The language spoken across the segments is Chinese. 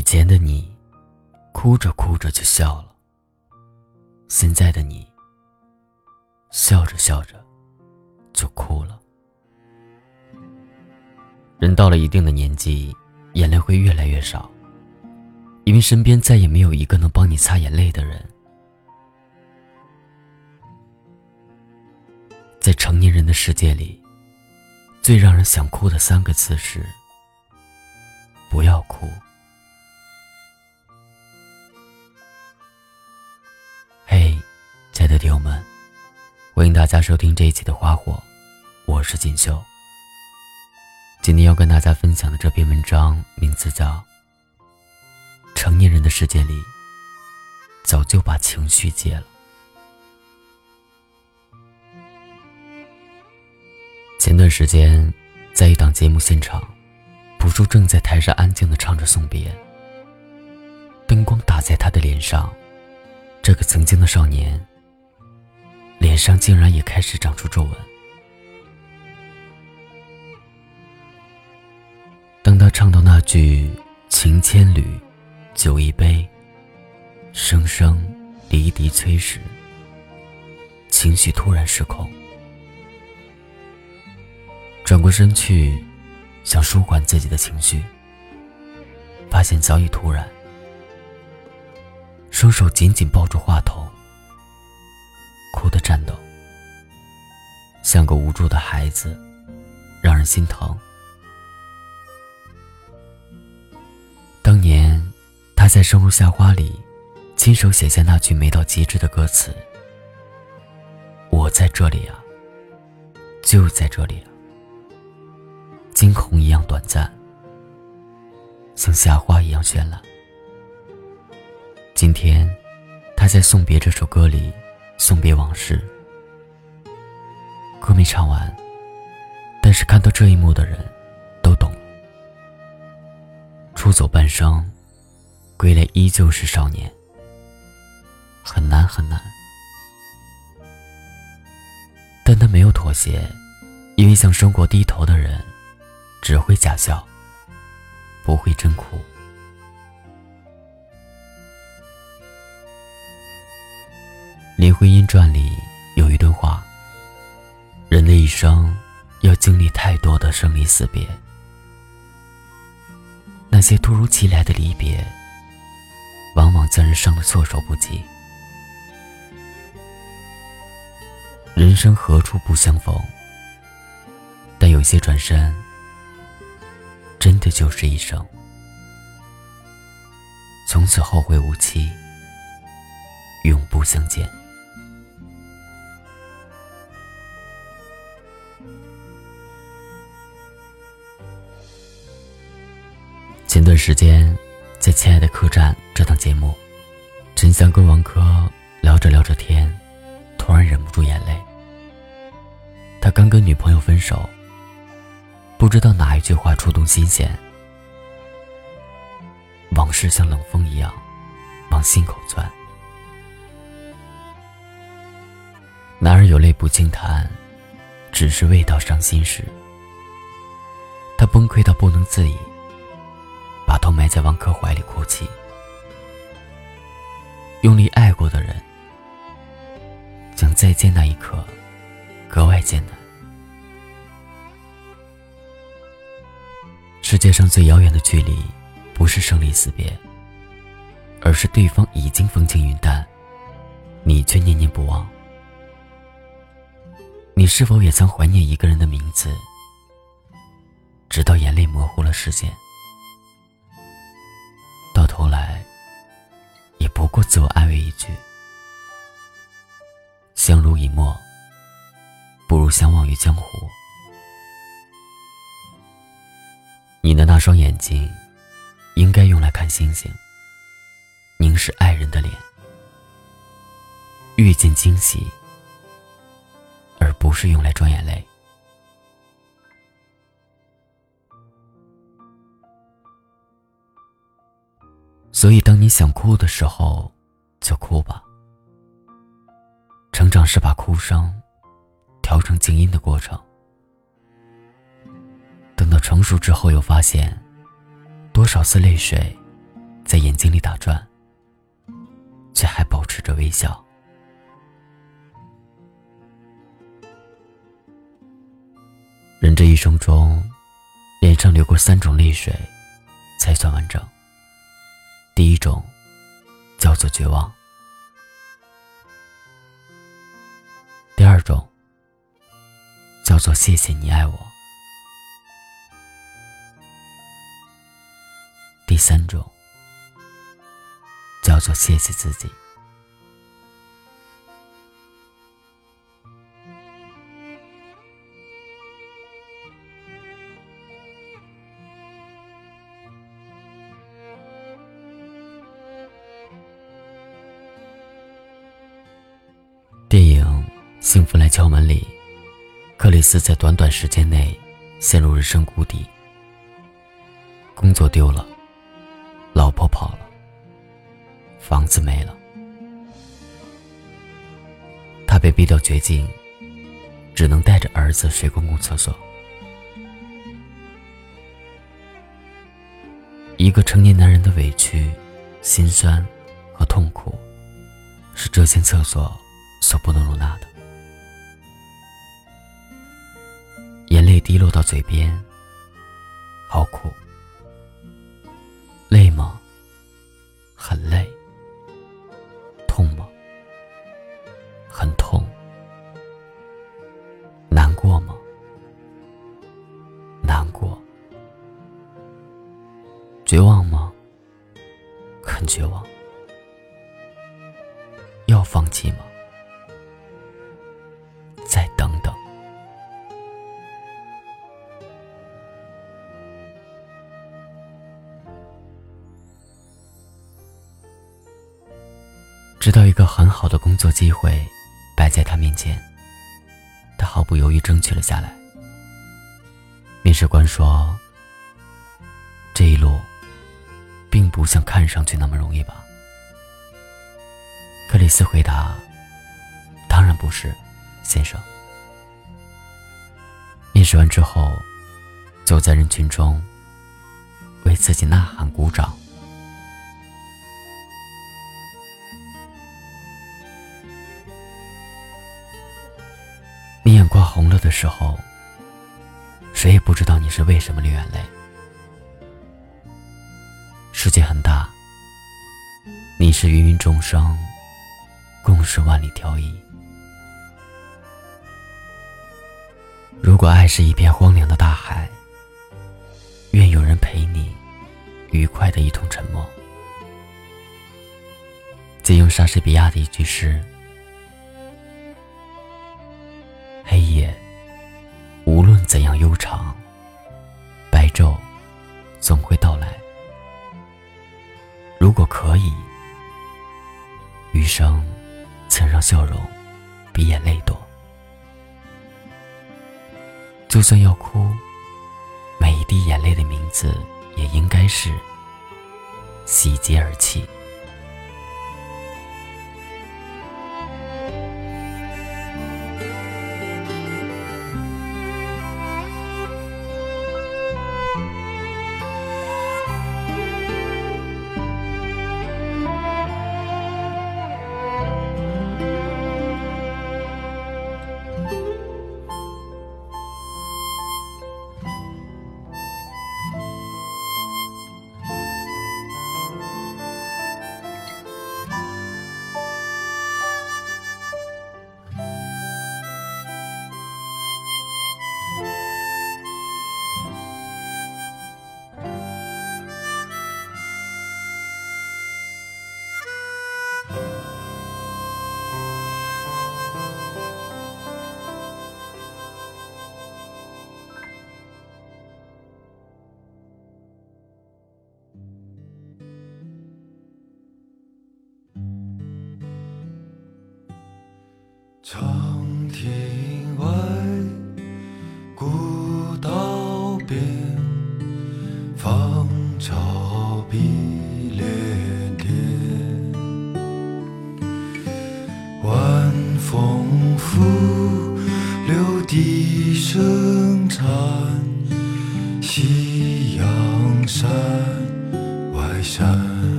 以前的你，哭着哭着就笑了。现在的你，笑着笑着就哭了。人到了一定的年纪，眼泪会越来越少，因为身边再也没有一个能帮你擦眼泪的人。在成年人的世界里，最让人想哭的三个字是“不要哭”。大家收听这一期的《花火》，我是锦绣。今天要跟大家分享的这篇文章名字叫《成年人的世界里，早就把情绪戒了》。前段时间，在一档节目现场，朴树正在台上安静的唱着送别，灯光打在他的脸上。这个曾经的少年，脸上竟然也开始长出皱纹。当他唱到那句“情千缕，酒一杯，声声离笛催”时，情绪突然失控，转过身去，想舒缓自己的情绪，发现早已突然。双手紧紧抱住话筒，哭的颤抖，像个无助的孩子，让人心疼。当年，他在《生如夏花》里，亲手写下那句美到极致的歌词：“我在这里啊，就在这里啊。”惊鸿一样短暂，像夏花一样绚烂。今天，他在《送别》这首歌里送别往事。歌没唱完，但是看到这一幕的人，都懂了。出走半生，归来依旧是少年。很难很难，但他没有妥协，因为向生活低头的人，只会假笑，不会真哭。《婚姻传》里有一段话：“人的一生要经历太多的生离死别，那些突如其来的离别，往往将人伤得措手不及。人生何处不相逢？但有些转身，真的就是一生，从此后会无期，永不相见。”前段时间，在《亲爱的客栈》这档节目，陈翔跟王珂聊着聊着天，突然忍不住眼泪。他刚跟女朋友分手，不知道哪一句话触动心弦，往事像冷风一样往心口钻。男儿有泪不轻弹，只是未到伤心时。他崩溃到不能自已。把头埋在王珂怀里哭泣，用力爱过的人，将再见那一刻格外艰难。世界上最遥远的距离，不是生离死别，而是对方已经风轻云淡，你却念念不忘。你是否也曾怀念一个人的名字，直到眼泪模糊了视线？到头来，也不过自我安慰一句：“相濡以沫，不如相忘于江湖。”你的那双眼睛，应该用来看星星，凝视爱人的脸，遇见惊喜，而不是用来装眼泪。所以，当你想哭的时候，就哭吧。成长是把哭声调成静音的过程。等到成熟之后，又发现，多少次泪水在眼睛里打转，却还保持着微笑。人这一生中，脸上流过三种泪水，才算完整。第一种，叫做绝望；第二种，叫做谢谢你爱我；第三种，叫做谢谢自己。幸福来敲门》里，克里斯在短短时间内陷入人生谷底，工作丢了，老婆跑了，房子没了，他被逼到绝境，只能带着儿子睡公共厕所。一个成年男人的委屈、心酸和痛苦，是这间厕所。所不能容纳的，滴落到嘴边，好苦，累吗？很累，痛吗？很痛，难过吗？难过，绝望吗？很绝望，要放弃吗？直到一个很好的工作机会摆在他面前，他毫不犹豫争取了下来。面试官说：“这一路，并不像看上去那么容易吧？”克里斯回答：“当然不是，先生。”面试完之后，走在人群中，为自己呐喊鼓掌。你眼眶红了的时候，谁也不知道你是为什么流眼泪。世界很大，你是芸芸众生，共是万里挑一。如果爱是一片荒凉的大海，愿有人陪你，愉快的一同沉默。借用莎士比亚的一句诗。就算要哭，每一滴眼泪的名字也应该是喜极而泣。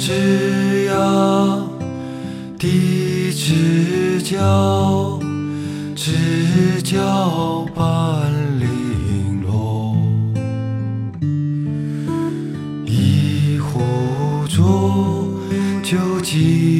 枝桠低枝交，枝交半零落，一壶浊酒尽。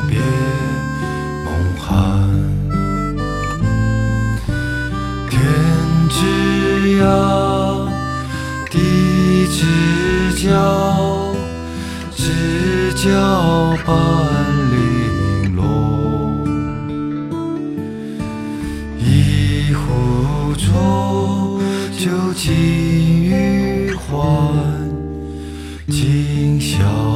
萧知交半零落。一壶浊酒尽余欢今宵